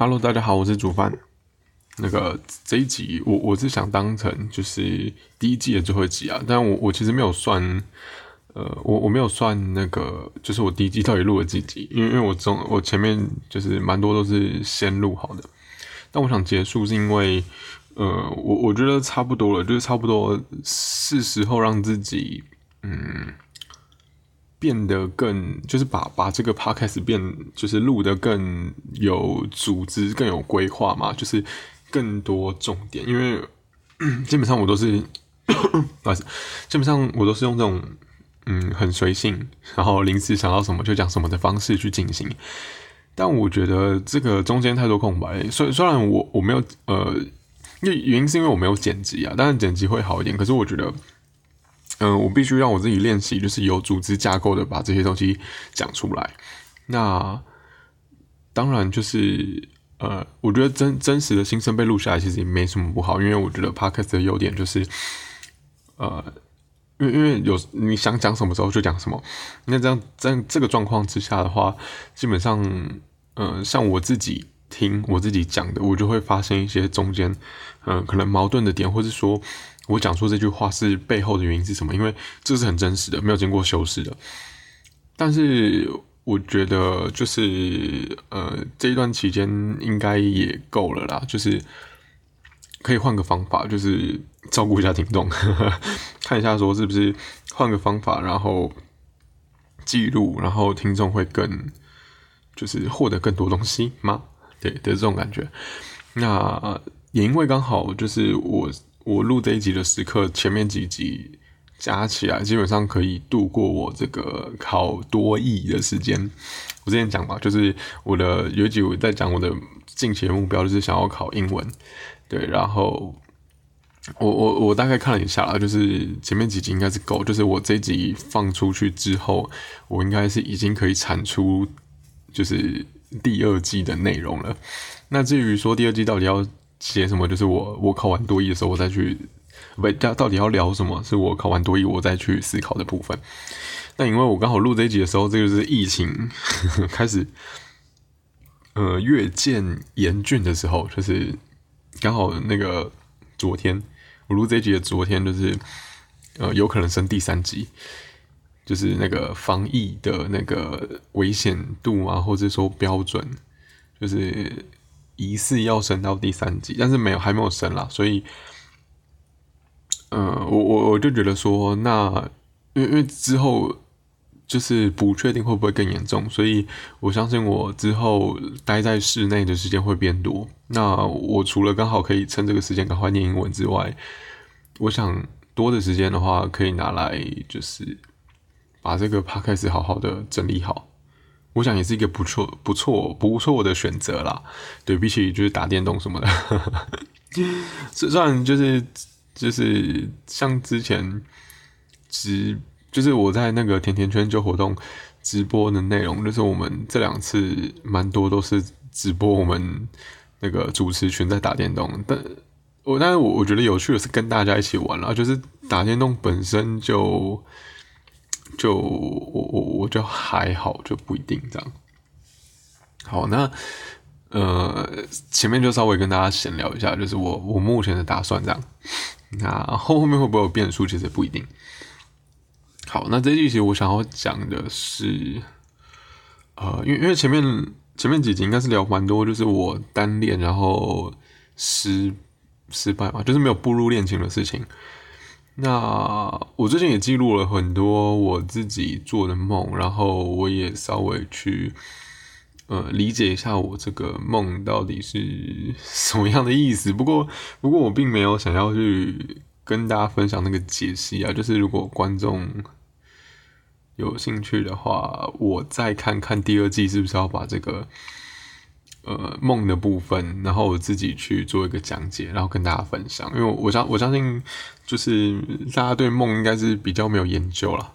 Hello，大家好，我是煮饭。那个这一集我我是想当成就是第一季的最后一集啊，但我我其实没有算，呃，我我没有算那个就是我第一季到底录了几集，因为因为我中我前面就是蛮多都是先录好的，但我想结束是因为，呃，我我觉得差不多了，就是差不多是时候让自己嗯。变得更就是把把这个 podcast 变就是录得更有组织、更有规划嘛，就是更多重点。因为 基本上我都是，不好意思，基本上我都是用这种嗯很随性，然后临时想到什么就讲什么的方式去进行。但我觉得这个中间太多空白，虽虽然我我没有呃，因原因是因为我没有剪辑啊，当然剪辑会好一点。可是我觉得。嗯，我必须让我自己练习，就是有组织架构的把这些东西讲出来。那当然就是呃，我觉得真真实的心声被录下来，其实也没什么不好，因为我觉得 podcast 的优点就是呃，因为因为有你想讲什么时候就讲什么。那这样在这个状况之下的话，基本上呃，像我自己听我自己讲的，我就会发现一些中间嗯可能矛盾的点，或者说。我讲出这句话是背后的原因是什么？因为这是很真实的，没有经过修饰的。但是我觉得，就是呃，这一段期间应该也够了啦，就是可以换个方法，就是照顾一下听众，看一下说是不是换个方法，然后记录，然后听众会更就是获得更多东西吗？对的这种感觉。那也因为刚好就是我。我录这一集的时刻，前面几集加起来，基本上可以度过我这个考多译的时间。我之前讲嘛，就是我的有几我在讲我的近期的目标，就是想要考英文。对，然后我我我大概看了一下啦，就是前面几集应该是够，就是我这一集放出去之后，我应该是已经可以产出就是第二季的内容了。那至于说第二季到底要？写什么？就是我我考完多艺的时候，我再去不到底要聊什么？是我考完多艺，我再去思考的部分。那因为我刚好录这一集的时候，这个是疫情 开始呃越渐严峻的时候，就是刚好那个昨天我录这一集的昨天，就是呃有可能升第三级，就是那个防疫的那个危险度啊，或者说标准，就是。疑似要升到第三级，但是没有，还没有升啦。所以，嗯，我我我就觉得说，那因为因为之后就是不确定会不会更严重，所以我相信我之后待在室内的时间会变多。那我除了刚好可以趁这个时间赶快念英文之外，我想多的时间的话，可以拿来就是把这个 p 开始好好的整理好。我想也是一个不错、不错、不错的选择啦。对比起就是打电动什么的，虽然就是就是像之前直，就是我在那个甜甜圈就活动直播的内容，就是我们这两次蛮多都是直播我们那个主持群在打电动。但我但是我我觉得有趣的是跟大家一起玩了，就是打电动本身就。就我我我就还好，就不一定这样。好，那呃前面就稍微跟大家闲聊一下，就是我我目前的打算这样。那后后面会不会有变数，其实不一定。好，那这一期我想要讲的是，呃，因为因为前面前面几集应该是聊蛮多，就是我单恋然后失失败嘛，就是没有步入恋情的事情。那我最近也记录了很多我自己做的梦，然后我也稍微去呃理解一下我这个梦到底是什么样的意思。不过，不过我并没有想要去跟大家分享那个解析啊。就是如果观众有兴趣的话，我再看看第二季是不是要把这个。呃，梦的部分，然后我自己去做一个讲解，然后跟大家分享。因为我相我相信，就是大家对梦应该是比较没有研究了。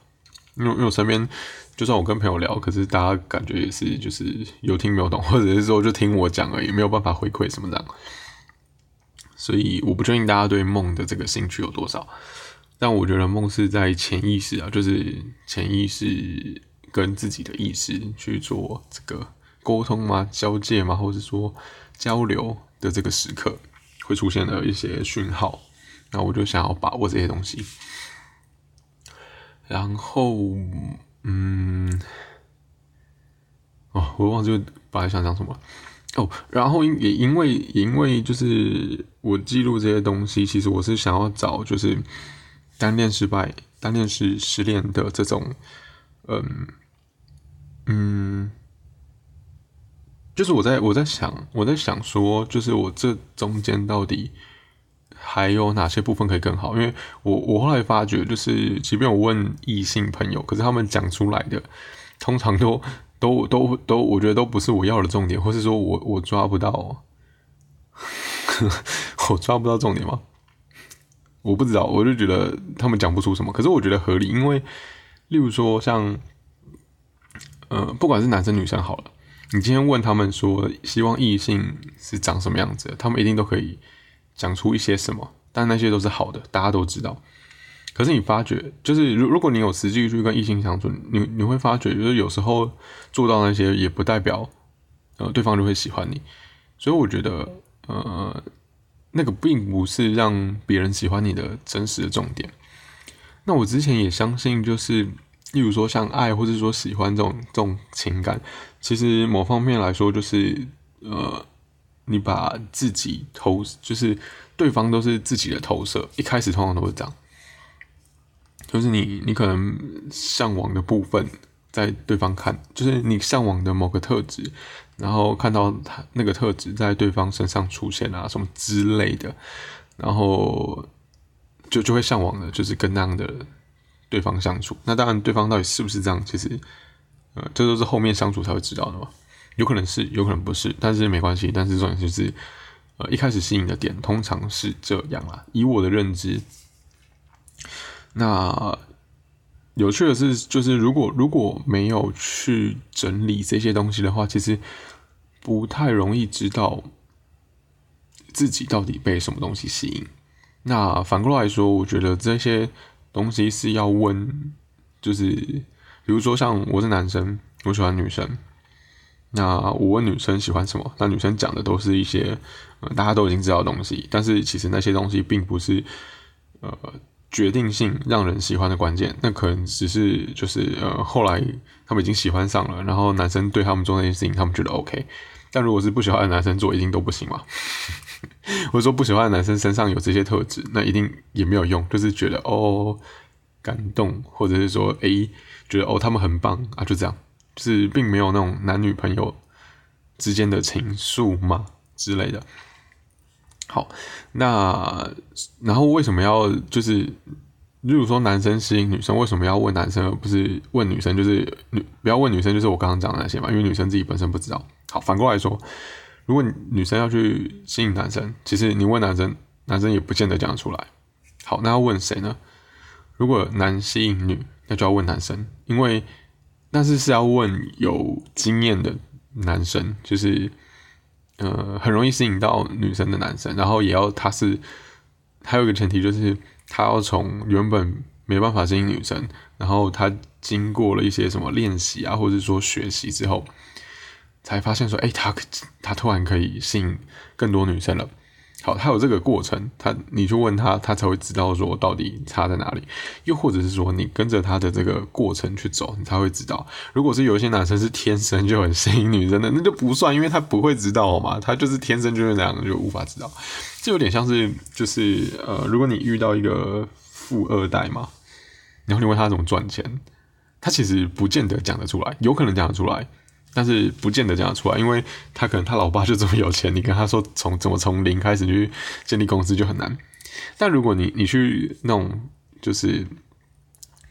因为因为我身边，就算我跟朋友聊，可是大家感觉也是就是有听没有懂，或者是说就听我讲而已，没有办法回馈什么的。所以我不确定大家对梦的这个兴趣有多少。但我觉得梦是在潜意识啊，就是潜意识跟自己的意识去做这个。沟通吗？交界吗？或者说交流的这个时刻会出现的一些讯号，那我就想要把握这些东西。然后，嗯，哦，我忘记本来想讲什么哦。然后因也因为因为就是我记录这些东西，其实我是想要找就是单恋失败、单恋失失恋的这种，嗯嗯。就是我在我在想我在想说，就是我这中间到底还有哪些部分可以更好？因为我我后来发觉，就是即便我问异性朋友，可是他们讲出来的通常都都都都，我觉得都不是我要的重点，或是说我我抓不到，我抓不到重点吗？我不知道，我就觉得他们讲不出什么。可是我觉得合理，因为例如说像，呃，不管是男生女生好了。你今天问他们说希望异性是长什么样子，他们一定都可以讲出一些什么，但那些都是好的，大家都知道。可是你发觉，就是如如果你有实际去跟异性相处，你你会发觉，就是有时候做到那些也不代表呃对方就会喜欢你。所以我觉得呃那个并不是让别人喜欢你的真实的重点。那我之前也相信，就是例如说像爱或者说喜欢这种这种情感。其实某方面来说，就是呃，你把自己投，就是对方都是自己的投射。一开始通常都是这样，就是你你可能向往的部分，在对方看，就是你向往的某个特质，然后看到他那个特质在对方身上出现啊，什么之类的，然后就就会向往的，就是跟那样的对方相处。那当然，对方到底是不是这样，其实。呃，这都是后面相处才会知道的嘛，有可能是，有可能不是，但是没关系。但是重点就是，呃，一开始吸引的点通常是这样啊。以我的认知，那有趣的是，就是如果如果没有去整理这些东西的话，其实不太容易知道自己到底被什么东西吸引。那反过来说，我觉得这些东西是要问，就是。比如说，像我是男生，我喜欢女生，那我问女生喜欢什么，那女生讲的都是一些大家都已经知道的东西，但是其实那些东西并不是呃决定性让人喜欢的关键，那可能只是就是呃后来他们已经喜欢上了，然后男生对他们做那些事情，他们觉得 OK，但如果是不喜欢的男生做，一定都不行嘛。或者说不喜欢的男生身上有这些特质，那一定也没有用，就是觉得哦感动，或者是说诶。觉得哦，他们很棒啊，就这样，就是并没有那种男女朋友之间的情愫嘛之类的。好，那然后为什么要就是，例如说男生吸引女生，为什么要问男生而不是问女生？就是女不要问女生，就是我刚刚讲的那些嘛，因为女生自己本身不知道。好，反过来说，如果女生要去吸引男生，其实你问男生，男生也不见得讲得出来。好，那要问谁呢？如果男吸引女。那就要问男生，因为但是是要问有经验的男生，就是呃很容易吸引到女生的男生，然后也要他是还有一个前提就是他要从原本没办法吸引女生，然后他经过了一些什么练习啊，或者说学习之后，才发现说，哎，他他突然可以吸引更多女生了。好，他有这个过程，他你去问他，他才会知道说到底差在哪里。又或者是说，你跟着他的这个过程去走，你才会知道。如果是有一些男生是天生就很吸引女生的，那就不算，因为他不会知道嘛，他就是天生就是那样，就无法知道。这有点像是，就是呃，如果你遇到一个富二代嘛，然后你问他怎么赚钱，他其实不见得讲得出来，有可能讲得出来。但是不见得讲得出来，因为他可能他老爸就这么有钱，你跟他说从怎么从零开始去建立公司就很难。但如果你你去那种就是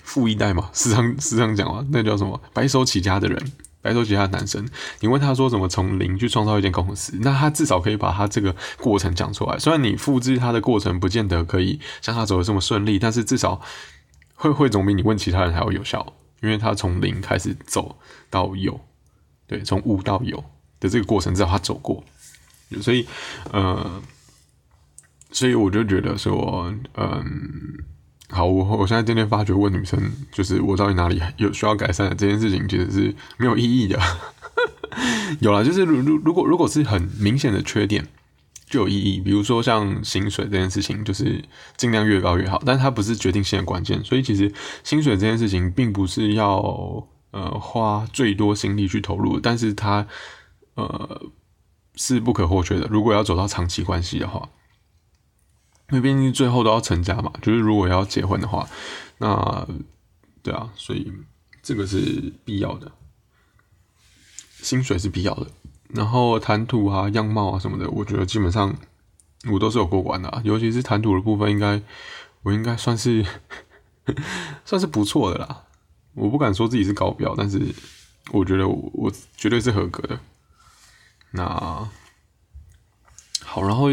富一代嘛，时常时常讲嘛，那叫什么白手起家的人，白手起家的男生，你问他说怎么从零去创造一间公司，那他至少可以把他这个过程讲出来。虽然你复制他的过程不见得可以像他走的这么顺利，但是至少会会总比你问其他人还要有效，因为他从零开始走到有。对，从无到有的这个过程，至少他走过，所以，呃，所以我就觉得说，嗯，好，我我现在渐渐发觉，问女生就是我到底哪里有需要改善的这件事情，其实是没有意义的。有了，就是如如如果如果是很明显的缺点，就有意义。比如说像薪水这件事情，就是尽量越高越好，但它不是决定性的关键。所以其实薪水这件事情，并不是要呃花最多心力去投入，但是它呃是不可或缺的。如果要走到长期关系的话，因为毕竟最后都要成家嘛，就是如果要结婚的话，那对啊，所以这个是必要的。薪水是必要的，然后谈吐啊、样貌啊什么的，我觉得基本上我都是有过关的，尤其是谈吐的部分，应该我应该算是 算是不错的啦。我不敢说自己是高标，但是我觉得我我绝对是合格的。那好，然后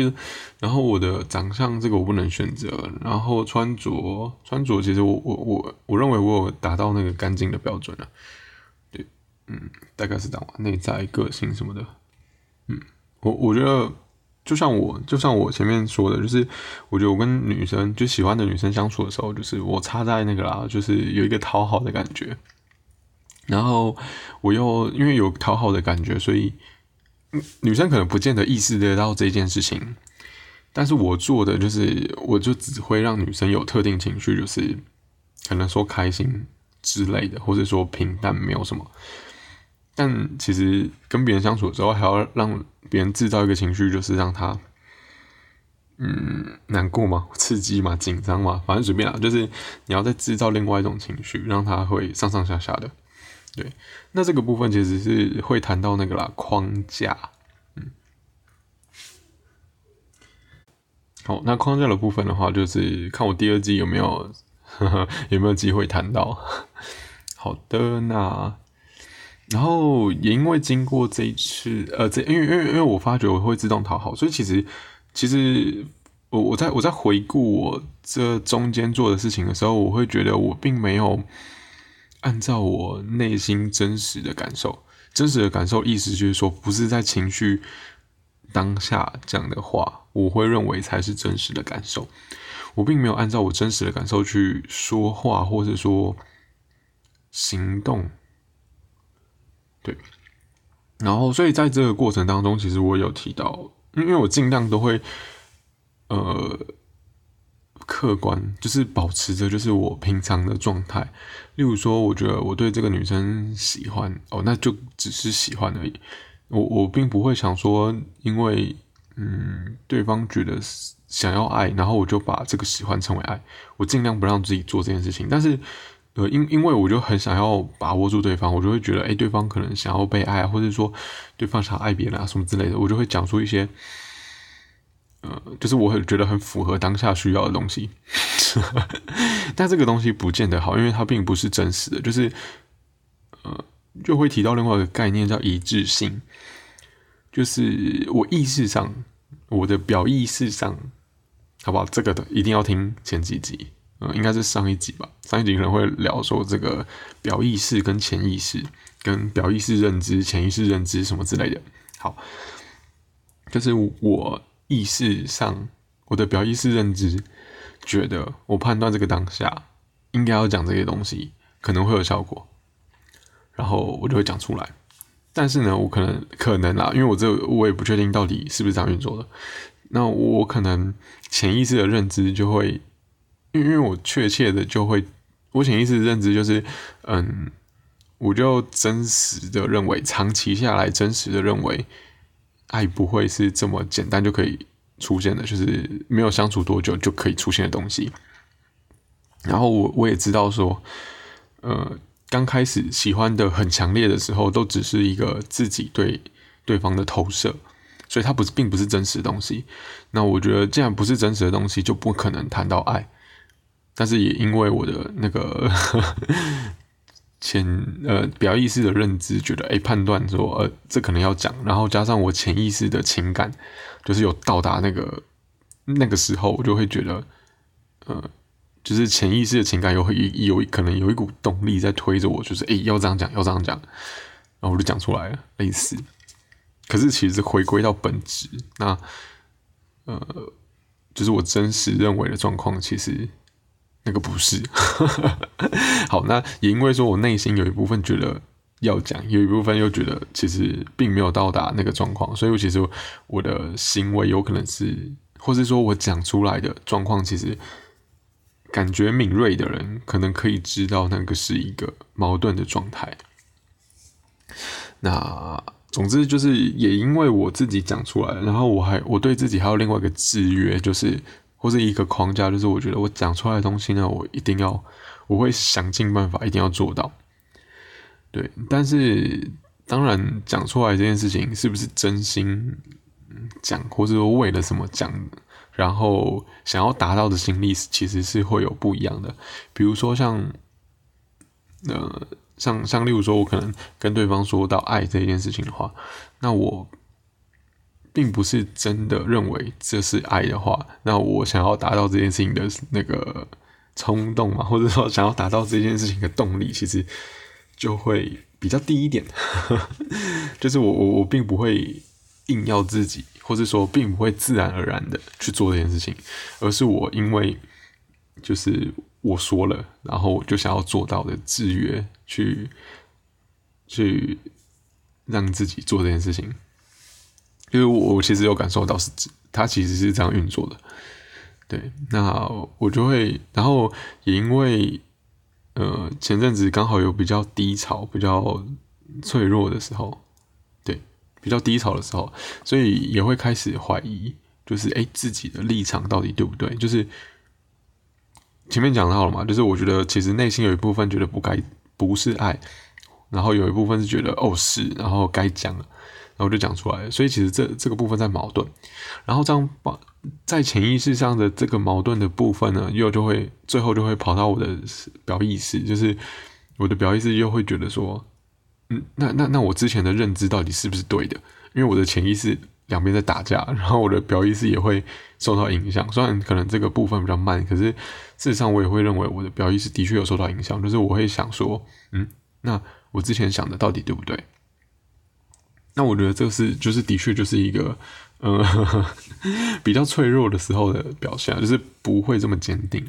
然后我的长相这个我不能选择，然后穿着穿着其实我我我我认为我有达到那个干净的标准了。对嗯，大概是这样。内在个性什么的，嗯，我我觉得就像我就像我前面说的，就是我觉得我跟女生就喜欢的女生相处的时候，就是我插在那个啦，就是有一个讨好的感觉。然后我又因为有讨好的感觉，所以女生可能不见得意识得到这件事情，但是我做的就是，我就只会让女生有特定情绪，就是可能说开心之类的，或者说平淡，没有什么。但其实跟别人相处的时候，还要让别人制造一个情绪，就是让他，嗯，难过嘛，刺激嘛，紧张嘛，反正随便啦，就是你要再制造另外一种情绪，让他会上上下下的。对，那这个部分其实是会谈到那个啦，框架。嗯，好，那框架的部分的话，就是看我第二季有没有 有没有机会谈到。好的，那。然后也因为经过这一次，呃，这因为因为因为我发觉我会自动讨好，所以其实其实我我在我在回顾我这中间做的事情的时候，我会觉得我并没有按照我内心真实的感受，真实的感受意思就是说，不是在情绪当下讲的话，我会认为才是真实的感受。我并没有按照我真实的感受去说话，或者说行动。对，然后所以在这个过程当中，其实我有提到，因为我尽量都会，呃，客观，就是保持着就是我平常的状态。例如说，我觉得我对这个女生喜欢，哦，那就只是喜欢而已。我我并不会想说，因为嗯，对方觉得想要爱，然后我就把这个喜欢成为爱。我尽量不让自己做这件事情，但是。呃，因因为我就很想要把握住对方，我就会觉得，哎，对方可能想要被爱，或者说对方想爱别人啊，什么之类的，我就会讲出一些，呃，就是我很觉得很符合当下需要的东西。但这个东西不见得好，因为它并不是真实的，就是，呃，就会提到另外一个概念叫一致性，就是我意识上，我的表意识上，好不好？这个的一定要听前几集。嗯，应该是上一集吧。上一集可能会聊说这个表意识跟潜意识，跟表意识认知、潜意识认知什么之类的。好，就是我意识上，我的表意识认知觉得，我判断这个当下应该要讲这些东西，可能会有效果，然后我就会讲出来。但是呢，我可能可能啦，因为我这我也不确定到底是不是这样运作的。那我可能潜意识的认知就会。因为因为我确切的就会，我潜意识认知就是，嗯，我就真实的认为，长期下来真实的认为，爱不会是这么简单就可以出现的，就是没有相处多久就可以出现的东西。然后我我也知道说，呃，刚开始喜欢的很强烈的时候，都只是一个自己对对方的投射，所以它不是并不是真实的东西。那我觉得，既然不是真实的东西，就不可能谈到爱。但是也因为我的那个 潜呃表意识的认知，觉得哎判断说呃这可能要讲，然后加上我潜意识的情感，就是有到达那个那个时候，我就会觉得呃就是潜意识的情感有有可能有一股动力在推着我，就是哎要这样讲要这样讲，然后我就讲出来了类似。可是其实回归到本质，那呃就是我真实认为的状况，其实。那个不是，好，那也因为说我内心有一部分觉得要讲，有一部分又觉得其实并没有到达那个状况，所以我其实我的行为有可能是，或是说我讲出来的状况，其实感觉敏锐的人可能可以知道那个是一个矛盾的状态。那总之就是也因为我自己讲出来，然后我还我对自己还有另外一个制约，就是或是一个框架，就是我觉得我讲出来的东西呢，我一定要我会想尽办法一定要做到。对，但是当然讲出来这件事情是不是真心讲，或者说为了什么讲，然后想要达到的心力，其实是会有不一样的。比如说像，呃，像像例如说，我可能跟对方说到爱这件事情的话，那我并不是真的认为这是爱的话，那我想要达到这件事情的那个冲动嘛，或者说想要达到这件事情的动力，其实。就会比较低一点，就是我我我并不会硬要自己，或者说并不会自然而然的去做这件事情，而是我因为就是我说了，然后我就想要做到的制约，去去让自己做这件事情，因为我我其实有感受到是，他其实是这样运作的，对，那我就会，然后也因为。呃，前阵子刚好有比较低潮、比较脆弱的时候，对，比较低潮的时候，所以也会开始怀疑，就是哎，自己的立场到底对不对？就是前面讲到了嘛，就是我觉得其实内心有一部分觉得不该不是爱，然后有一部分是觉得哦是，然后该讲了，然后就讲出来，所以其实这这个部分在矛盾，然后这样把。在潜意识上的这个矛盾的部分呢，又就会最后就会跑到我的表意识，就是我的表意识又会觉得说，嗯，那那那我之前的认知到底是不是对的？因为我的潜意识两边在打架，然后我的表意识也会受到影响。虽然可能这个部分比较慢，可是事实上我也会认为我的表意识的确有受到影响。就是我会想说，嗯，那我之前想的到底对不对？那我觉得这是就是的确就是一个。嗯，比较脆弱的时候的表现，就是不会这么坚定。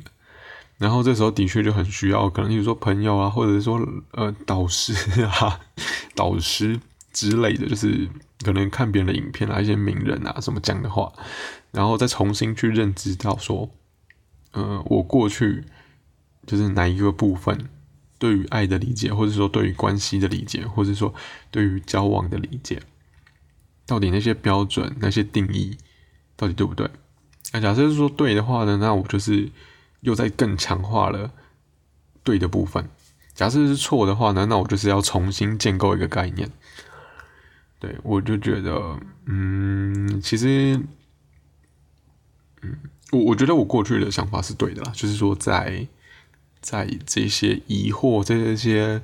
然后这时候的确就很需要，可能比如说朋友啊，或者是说呃导师啊、导师之类的，就是可能看别人的影片啊，一些名人啊什么讲的话，然后再重新去认知到说，呃，我过去就是哪一个部分对于爱的理解，或者说对于关系的理解，或者说对于交往的理解。到底那些标准、那些定义，到底对不对？那假设是说对的话呢？那我就是又在更强化了对的部分。假设是错的话呢？那我就是要重新建构一个概念。对我就觉得，嗯，其实，嗯，我我觉得我过去的想法是对的啦，就是说在在这些疑惑、这些。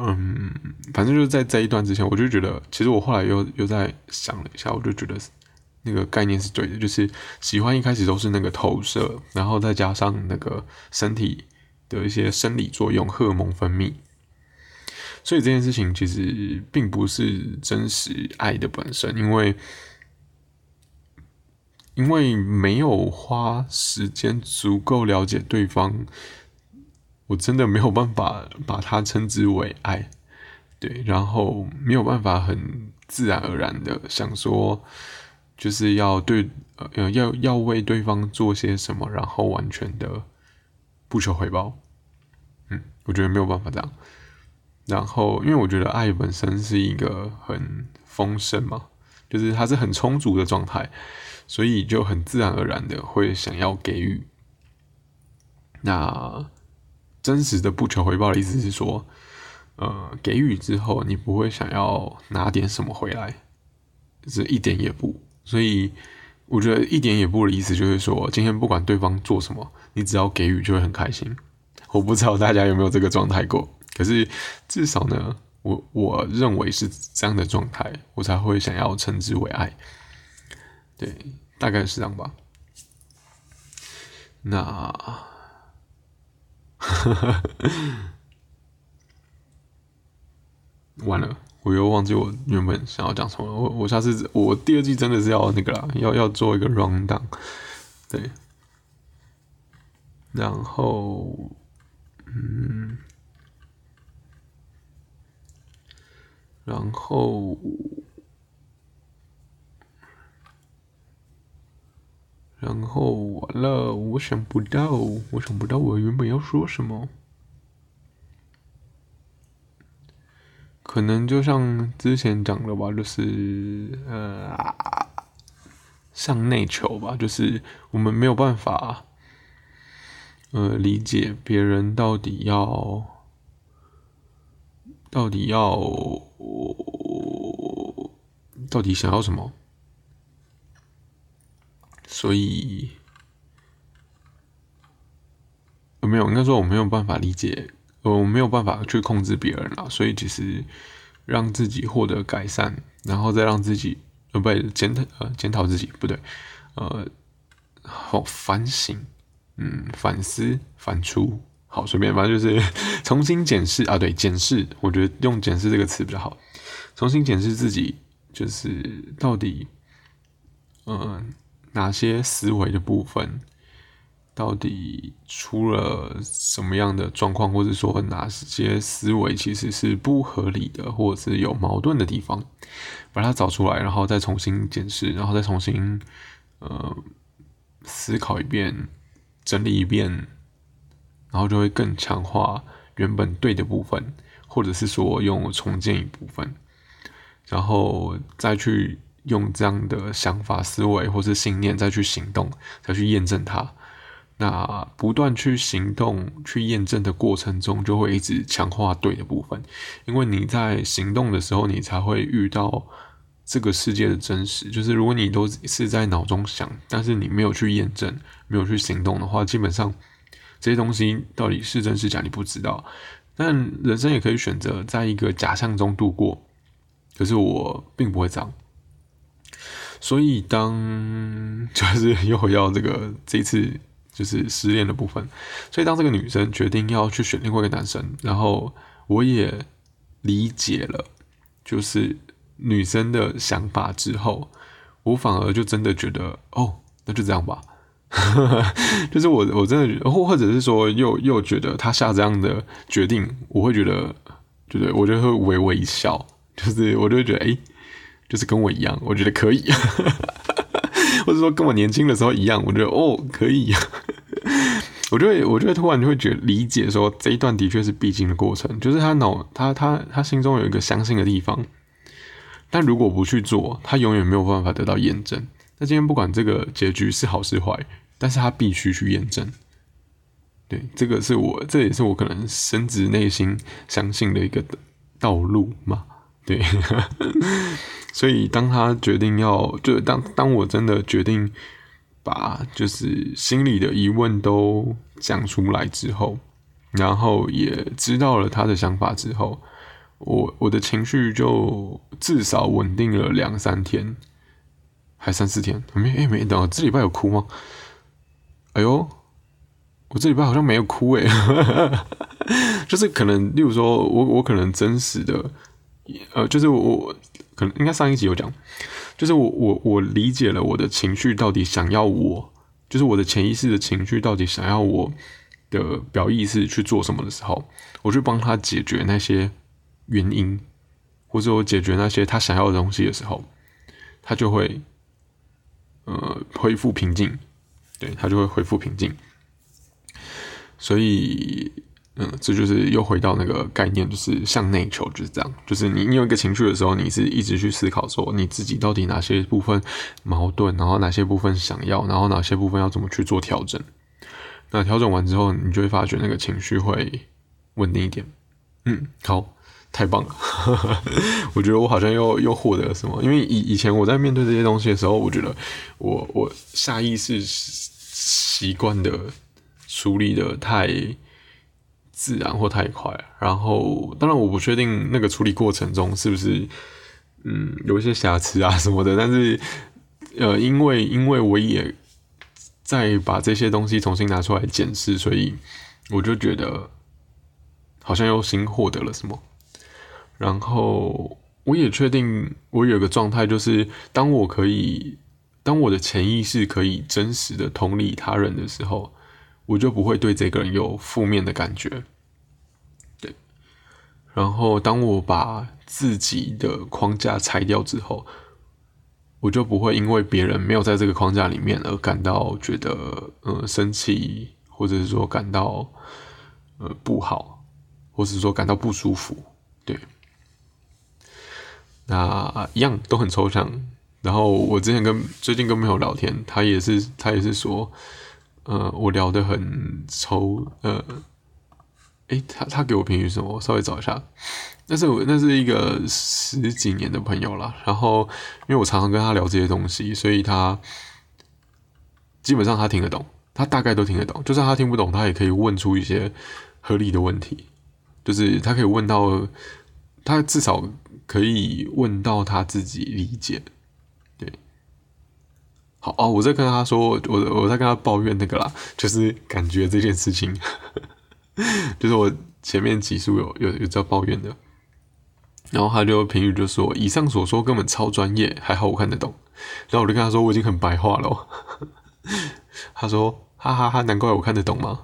嗯，反正就是在这一段之前，我就觉得，其实我后来又又在想了一下，我就觉得那个概念是对的，就是喜欢一开始都是那个投射，然后再加上那个身体的一些生理作用，荷尔蒙分泌，所以这件事情其实并不是真实爱的本身，因为因为没有花时间足够了解对方。我真的没有办法把它称之为爱，对，然后没有办法很自然而然的想说，就是要对呃要要为对方做些什么，然后完全的不求回报，嗯，我觉得没有办法这样。然后，因为我觉得爱本身是一个很丰盛嘛，就是它是很充足的状态，所以就很自然而然的会想要给予。那。真实的不求回报的意思是说，呃，给予之后你不会想要拿点什么回来，是一点也不。所以我觉得一点也不的意思就是说，今天不管对方做什么，你只要给予就会很开心。我不知道大家有没有这个状态过，可是至少呢，我我认为是这样的状态，我才会想要称之为爱。对，大概是这样吧。那。完了，我又忘记我原本想要讲什么了。我我下次我第二季真的是要那个啦，要要做一个 round down，对。然后，嗯，然后，然后完了，我想不到，我想不到我原本要说什么。可能就像之前讲的吧，就是呃，向内求吧，就是我们没有办法，呃，理解别人到底要。到底要，到底想要什么？所以，没有，应该说我没有办法理解，我没有办法去控制别人了。所以，其实让自己获得改善，然后再让自己呃，不检讨呃检讨自己，不对，呃，好反省，嗯，反思反刍。好，随便，反正就是重新检视啊，对，检视，我觉得用“检视”这个词比较好。重新检视自己，就是到底，嗯，哪些思维的部分，到底出了什么样的状况，或者说哪些思维其实是不合理的，或者是有矛盾的地方，把它找出来，然后再重新检视，然后再重新，呃，思考一遍，整理一遍。然后就会更强化原本对的部分，或者是说用重建一部分，然后再去用这样的想法、思维或是信念再去行动，再去验证它。那不断去行动、去验证的过程中，就会一直强化对的部分。因为你在行动的时候，你才会遇到这个世界的真实。就是如果你都是在脑中想，但是你没有去验证、没有去行动的话，基本上。这些东西到底是真是假，你不知道。但人生也可以选择在一个假象中度过。可是我并不会这样。所以当就是又回到这个这次就是失恋的部分。所以当这个女生决定要去选另外一个男生，然后我也理解了就是女生的想法之后，我反而就真的觉得哦，那就这样吧。就是我，我真的，或或者是说，又又觉得他下这样的决定，我会觉得，对对？我就会微微一笑，就是我就会觉得，哎，就是跟我一样，我觉得可以，或者说跟我年轻的时候一样，我觉得哦，可以。我就会，我就会突然就会觉得理解，说这一段的确是必经的过程，就是他脑，他他他心中有一个相信的地方，但如果不去做，他永远没有办法得到验证。那今天不管这个结局是好是坏，但是他必须去验证。对，这个是我，这也是我可能深植内心相信的一个道路嘛。对，所以当他决定要，就当当我真的决定把就是心里的疑问都讲出来之后，然后也知道了他的想法之后，我我的情绪就至少稳定了两三天。还三四天，没哎没等，这礼拜有哭吗？哎呦，我这礼拜好像没有哭哎，就是可能，例如说我我可能真实的，呃，就是我可能应该上一集有讲，就是我我我理解了我的情绪到底想要我，就是我的潜意识的情绪到底想要我的表意识去做什么的时候，我去帮他解决那些原因，或者我解决那些他想要的东西的时候，他就会。呃，恢复平静，对他就会恢复平静。所以，嗯，这就是又回到那个概念，就是向内求，就是这样。就是你你有一个情绪的时候，你是一直去思考说，你自己到底哪些部分矛盾，然后哪些部分想要，然后哪些部分要怎么去做调整。那调整完之后，你就会发觉那个情绪会稳定一点。嗯，好。太棒了，我觉得我好像又又获得了什么。因为以以前我在面对这些东西的时候，我觉得我我下意识习惯的处理的太自然或太快，然后当然我不确定那个处理过程中是不是嗯有一些瑕疵啊什么的，但是呃因为因为我也在把这些东西重新拿出来检视，所以我就觉得好像又新获得了什么。然后我也确定，我有个状态，就是当我可以，当我的潜意识可以真实的同理他人的时候，我就不会对这个人有负面的感觉。对，然后当我把自己的框架拆掉之后，我就不会因为别人没有在这个框架里面而感到觉得呃生气，或者是说感到呃不好，或者是说感到不舒服。对，那一样都很抽象。然后我之前跟最近跟朋友聊天，他也是他也是说，呃，我聊得很抽，呃，诶，他他给我评语什么？我稍微找一下。那是我那是一个十几年的朋友了。然后因为我常常跟他聊这些东西，所以他基本上他听得懂，他大概都听得懂。就算他听不懂，他也可以问出一些合理的问题，就是他可以问到，他至少可以问到他自己理解。哦，我在跟他说，我我在跟他抱怨那个啦，就是感觉这件事情，就是我前面几书有有有在抱怨的，然后他就评语就说，以上所说根本超专业，还好我看得懂，然后我就跟他说，我已经很白话了，他说，哈哈哈，难怪我看得懂吗？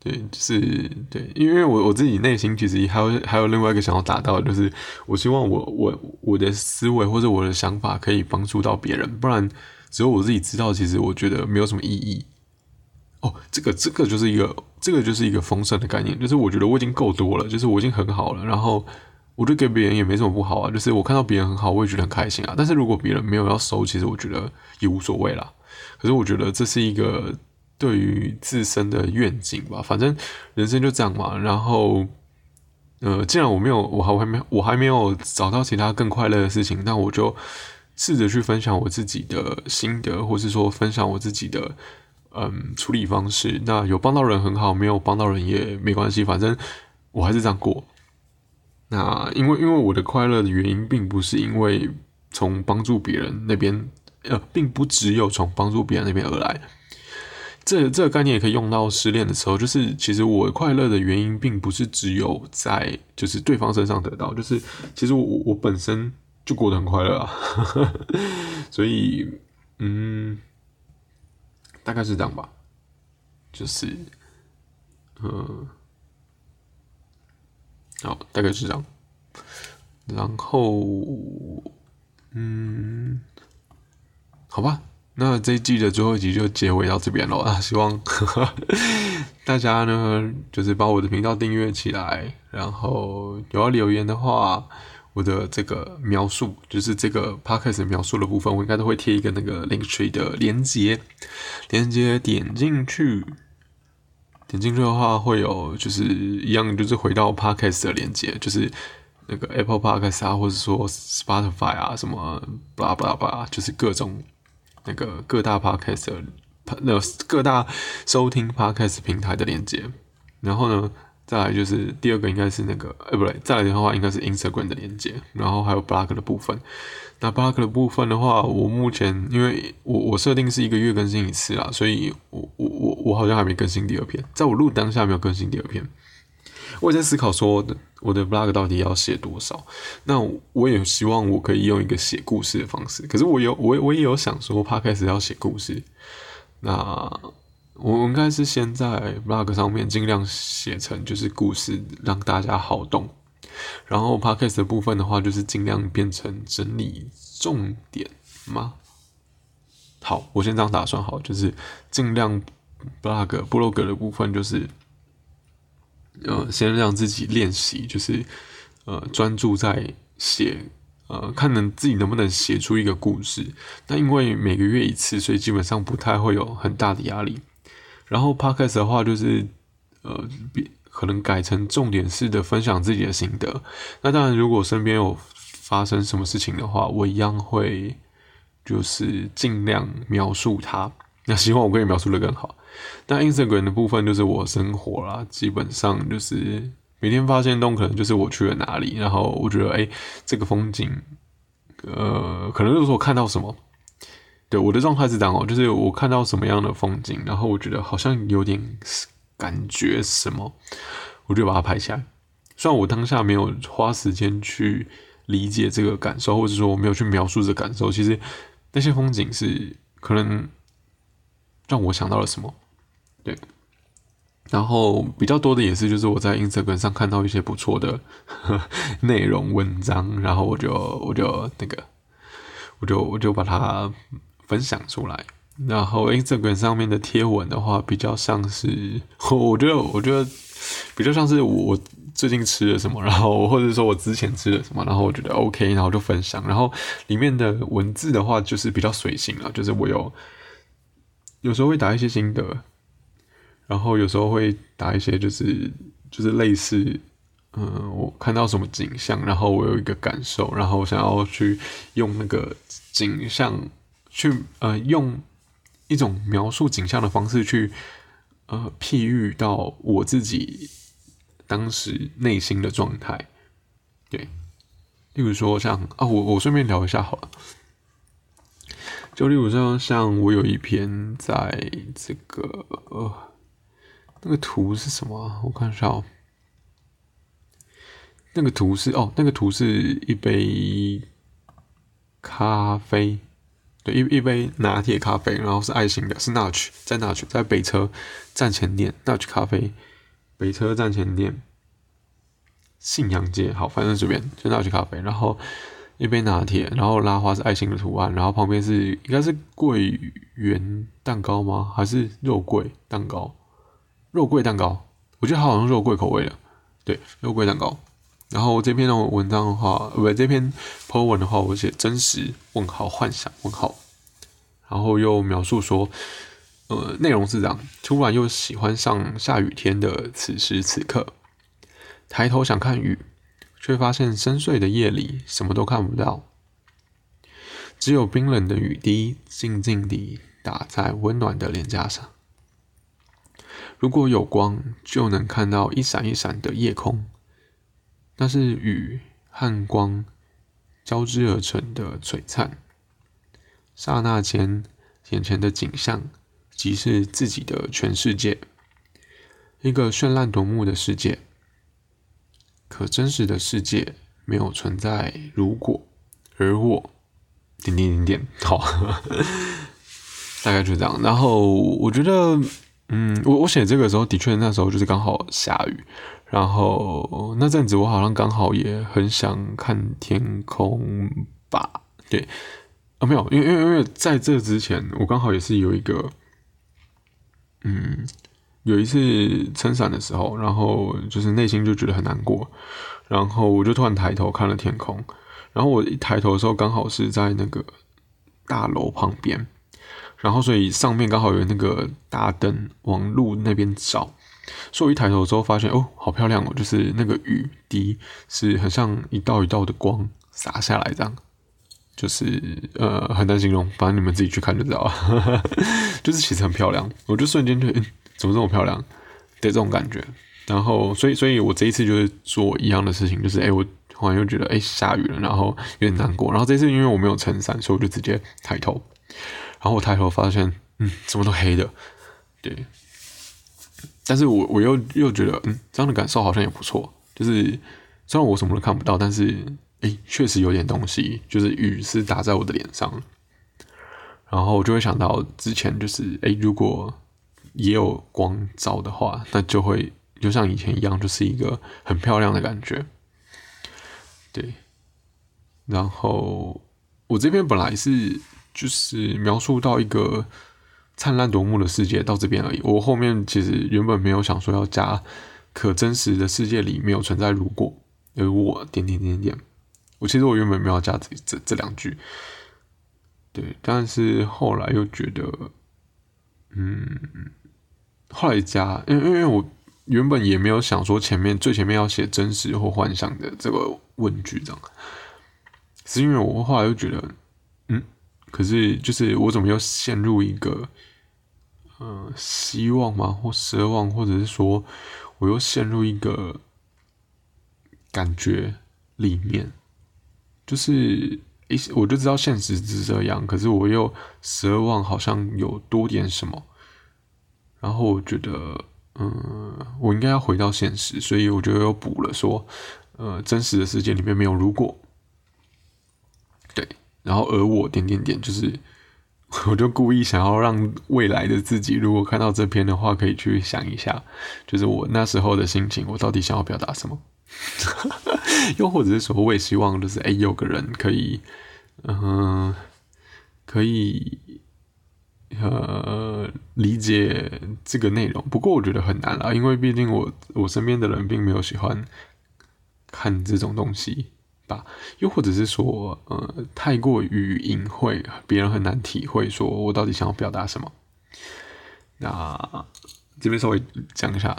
对，就是对，因为我我自己内心其实还有还有另外一个想要达到，就是我希望我我我的思维或者我的想法可以帮助到别人，不然。只有我自己知道，其实我觉得没有什么意义。哦，这个这个就是一个，这个就是一个丰盛的概念，就是我觉得我已经够多了，就是我已经很好了，然后我就给别人也没什么不好啊，就是我看到别人很好，我也觉得很开心啊。但是如果别人没有要收，其实我觉得也无所谓啦。可是我觉得这是一个对于自身的愿景吧，反正人生就这样嘛。然后，呃，既然我没有，我还没，我还没有找到其他更快乐的事情，那我就。试着去分享我自己的心得，或是说分享我自己的嗯处理方式。那有帮到人很好，没有帮到人也没关系，反正我还是这样过。那因为因为我的快乐的原因，并不是因为从帮助别人那边，呃，并不只有从帮助别人那边而来。这这个概念也可以用到失恋的时候，就是其实我快乐的原因，并不是只有在就是对方身上得到，就是其实我我本身。就过得很快乐啊，所以，嗯，大概是这样吧，就是，嗯，好，大概是这样，然后，嗯，好吧，那这一季的最后一集就结尾到这边了啊，希望 大家呢，就是把我的频道订阅起来，然后有要留言的话。我的这个描述，就是这个 podcast 描述的部分，我应该都会贴一个那个 link tree 的连接，连接点进去，点进去的话会有，就是一样，就是回到 podcast 的连接，就是那个 Apple Podcast 啊，或者说 Spotify 啊，什么 blah blah blah，就是各种那个各大 podcast 的那各大收听 podcast 平台的连接，然后呢？再来就是第二个应该是那个，哎不对，再来的话应该是 Instagram 的连接，然后还有 Blog 的部分。那 Blog 的部分的话，我目前因为我我设定是一个月更新一次啦，所以我我我我好像还没更新第二篇，在我录当下没有更新第二篇。我也在思考说，我的我的 Blog 到底要写多少？那我也希望我可以用一个写故事的方式，可是我有我我也有想说，怕开始要写故事，那。我应该是先在 blog 上面尽量写成就是故事，让大家好懂。然后 podcast 的部分的话，就是尽量变成整理重点吗？好，我先这样打算好，就是尽量 blog blog 的部分，就是呃，先让自己练习，就是呃，专注在写，呃，看能自己能不能写出一个故事。那因为每个月一次，所以基本上不太会有很大的压力。然后 podcast 的话，就是呃，可能改成重点式的分享自己的心得。那当然，如果身边有发生什么事情的话，我一样会就是尽量描述它。那希望我可以描述的更好。那 Instagram 的部分就是我生活啦，基本上就是每天发现动，可能就是我去了哪里，然后我觉得哎，这个风景，呃，可能就是我看到什么。对我的状态是这样哦，就是我看到什么样的风景，然后我觉得好像有点感觉什么，我就把它拍下来。虽然我当下没有花时间去理解这个感受，或者说我没有去描述这感受，其实那些风景是可能让我想到了什么。对，然后比较多的也是，就是我在 Instagram 上看到一些不错的 内容文章，然后我就我就那个，我就我就把它分享出来。然后 Instagram 上面的贴文的话，比较像是，我觉得我觉得比较像是我最近吃了什么，然后或者说我之前吃了什么，然后我觉得 OK，然后就分享。然后里面的文字的话，就是比较随性了，就是我有有时候会打一些心得。然后有时候会打一些，就是就是类似，嗯，我看到什么景象，然后我有一个感受，然后我想要去用那个景象去，呃，用一种描述景象的方式去，呃，譬喻到我自己当时内心的状态。对，例如说像啊，我我顺便聊一下好了，就例如说像我有一篇在这个呃。那个图是什么？我看一下哦。那个图是哦，那个图是一杯咖啡，对，一一杯拿铁咖啡，然后是爱心的，是 Notch，在 Notch，在北车站前店，Notch 咖啡，北车站前店，信阳街，好，反正这边就 Notch 咖啡，然后一杯拿铁，然后拉花是爱心的图案，然后旁边是应该是桂圆蛋糕吗？还是肉桂蛋糕？肉桂蛋糕，我觉得它好像肉桂口味的，对，肉桂蛋糕。然后这篇的文章的话，不，这篇 po 文的话，我写真实问号幻想问号，然后又描述说，呃，内容是这样：突然又喜欢上下雨天的此时此刻，抬头想看雨，却发现深邃的夜里什么都看不到，只有冰冷的雨滴静静地打在温暖的脸颊上。如果有光，就能看到一闪一闪的夜空，那是雨和光交织而成的璀璨。刹那间，眼前的景象即是自己的全世界，一个绚烂夺目的世界。可真实的世界没有存在。如果，而我，点点点点，好，大概就这样。然后，我觉得。嗯，我我写这个时候的确那时候就是刚好下雨，然后那阵子我好像刚好也很想看天空吧，对，啊没有，因为因为因为在这之前我刚好也是有一个，嗯，有一次撑伞的时候，然后就是内心就觉得很难过，然后我就突然抬头看了天空，然后我一抬头的时候刚好是在那个大楼旁边。然后，所以上面刚好有那个大灯往路那边照，所以我一抬头之后发现，哦，好漂亮哦！就是那个雨滴是很像一道一道的光洒下来，这样，就是呃很难形容，反正你们自己去看就知道了。就是其实很漂亮，我就瞬间就，怎么这么漂亮的这种感觉。然后，所以，所以我这一次就是做一样的事情，就是哎，我突然又觉得哎下雨了，然后有点难过。然后这次因为我没有撑伞，所以我就直接抬头。然后我抬头发现，嗯，什么都黑的，对。但是我我又又觉得，嗯，这样的感受好像也不错。就是虽然我什么都看不到，但是，哎，确实有点东西，就是雨是打在我的脸上。然后我就会想到之前，就是哎，如果也有光照的话，那就会就像以前一样，就是一个很漂亮的感觉。对。然后我这边本来是。就是描述到一个灿烂夺目的世界到这边而已。我后面其实原本没有想说要加可真实的世界里没有存在如果，而我点点点点。我其实我原本没有加这这这两句，对，但是后来又觉得，嗯，后来加，因为因为我原本也没有想说前面最前面要写真实或幻想的这个问句这样，是因为我后来又觉得，可是，就是我怎么又陷入一个，呃，希望吗？或奢望，或者是说，我又陷入一个感觉里面，就是一，我就知道现实是这样，可是我又奢望好像有多点什么，然后我觉得，嗯，我应该要回到现实，所以我就又补了说，呃，真实的世界里面没有如果，然后而我点点点就是 我就故意想要让未来的自己，如果看到这篇的话，可以去想一下，就是我那时候的心情，我到底想要表达什么？又或者是说，我也希望就是哎，有个人可以，嗯，可以呃理解这个内容。不过我觉得很难啦，因为毕竟我我身边的人并没有喜欢看这种东西。吧，又或者是说，呃，太过于隐晦，别人很难体会，说我到底想要表达什么。那这边稍微讲一下，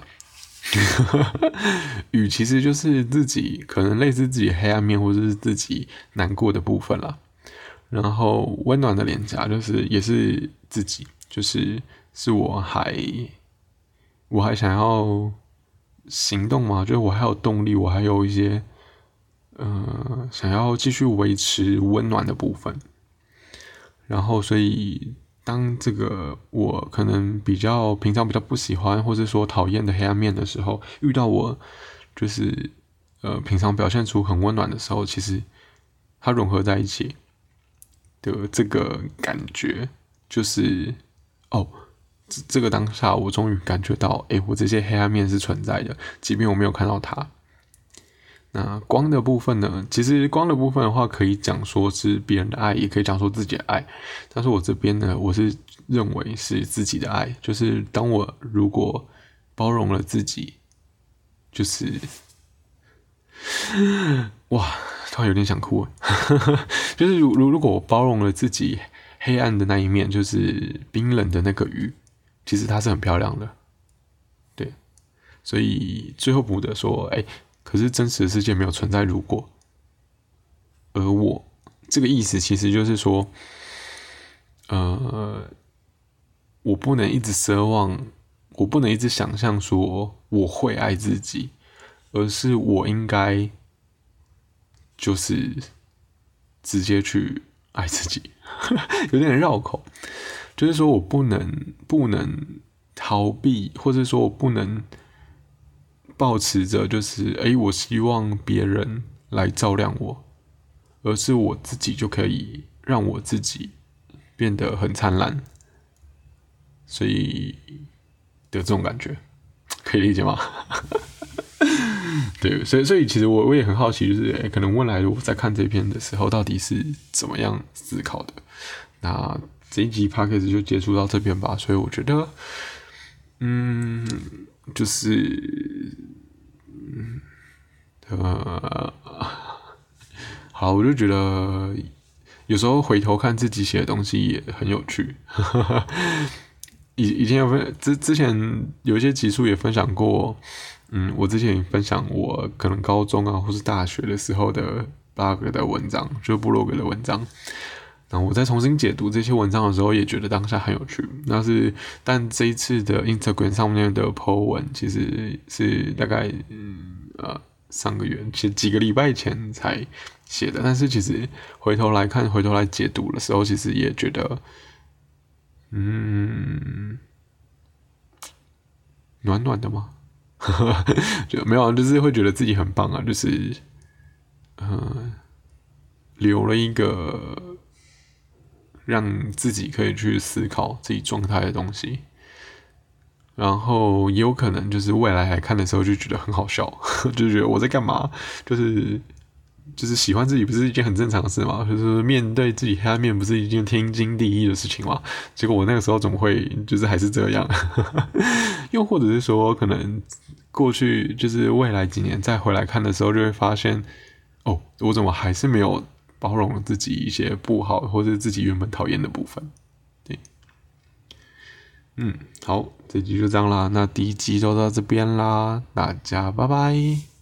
雨其实就是自己可能类似自己黑暗面，或者是自己难过的部分了。然后温暖的脸颊就是也是自己，就是是我还我还想要行动吗？就是我还有动力，我还有一些。呃，想要继续维持温暖的部分，然后所以当这个我可能比较平常比较不喜欢或者说讨厌的黑暗面的时候，遇到我就是呃平常表现出很温暖的时候，其实它融合在一起的这个感觉，就是哦，这这个当下我终于感觉到，哎，我这些黑暗面是存在的，即便我没有看到它。那光的部分呢？其实光的部分的话，可以讲说是别人的爱，也可以讲说自己的爱。但是我这边呢，我是认为是自己的爱。就是当我如果包容了自己，就是哇，突然有点想哭。就是如如如果我包容了自己黑暗的那一面，就是冰冷的那个鱼，其实它是很漂亮的。对，所以最后补的说，哎。可是真实的世界没有存在如果，而我这个意思其实就是说，呃，我不能一直奢望，我不能一直想象说我会爱自己，而是我应该就是直接去爱自己，有点绕口，就是说我不能不能逃避，或者说我不能。保持着就是，哎，我希望别人来照亮我，而是我自己就可以让我自己变得很灿烂，所以的这种感觉，可以理解吗？对，所以所以其实我我也很好奇，就是，可能未来我在看这篇的时候，到底是怎么样思考的？那这一集 p o d c a s 就结束到这边吧。所以我觉得，嗯。就是，嗯，呃，好，我就觉得有时候回头看自己写的东西也很有趣。以以前有分之之前有一些集数也分享过，嗯，我之前分享我可能高中啊或是大学的时候的 bug 的文章，就部落格的文章。然后我在重新解读这些文章的时候，也觉得当下很有趣。那是，但这一次的 Instagram 上面的 po 文，其实是大概嗯呃上个月，其实几个礼拜前才写的。但是其实回头来看，回头来解读的时候，其实也觉得，嗯，暖暖的吗？就没有，就是会觉得自己很棒啊，就是嗯，留了一个。让自己可以去思考自己状态的东西，然后也有可能就是未来来看的时候就觉得很好笑，就觉得我在干嘛？就是就是喜欢自己不是一件很正常的事吗？就是面对自己黑暗面不是一件天经地义的事情吗？结果我那个时候怎么会就是还是这样？又或者是说，可能过去就是未来几年再回来看的时候，就会发现哦，我怎么还是没有。包容自己一些不好，或是自己原本讨厌的部分，对，嗯，好，这集就这样啦，那第一集就到这边啦，大家拜拜。